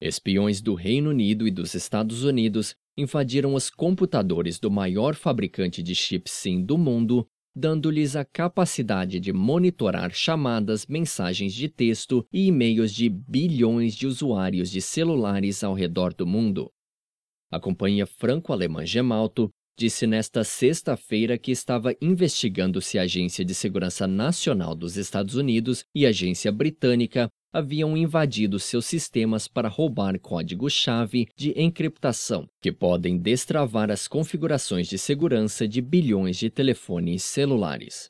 Espiões do Reino Unido e dos Estados Unidos invadiram os computadores do maior fabricante de chips SIM do mundo, dando-lhes a capacidade de monitorar chamadas, mensagens de texto e e-mails de bilhões de usuários de celulares ao redor do mundo. A companhia franco-alemã Gemalto disse nesta sexta-feira que estava investigando se a Agência de Segurança Nacional dos Estados Unidos e a agência britânica haviam invadido seus sistemas para roubar código-chave de encriptação, que podem destravar as configurações de segurança de bilhões de telefones celulares.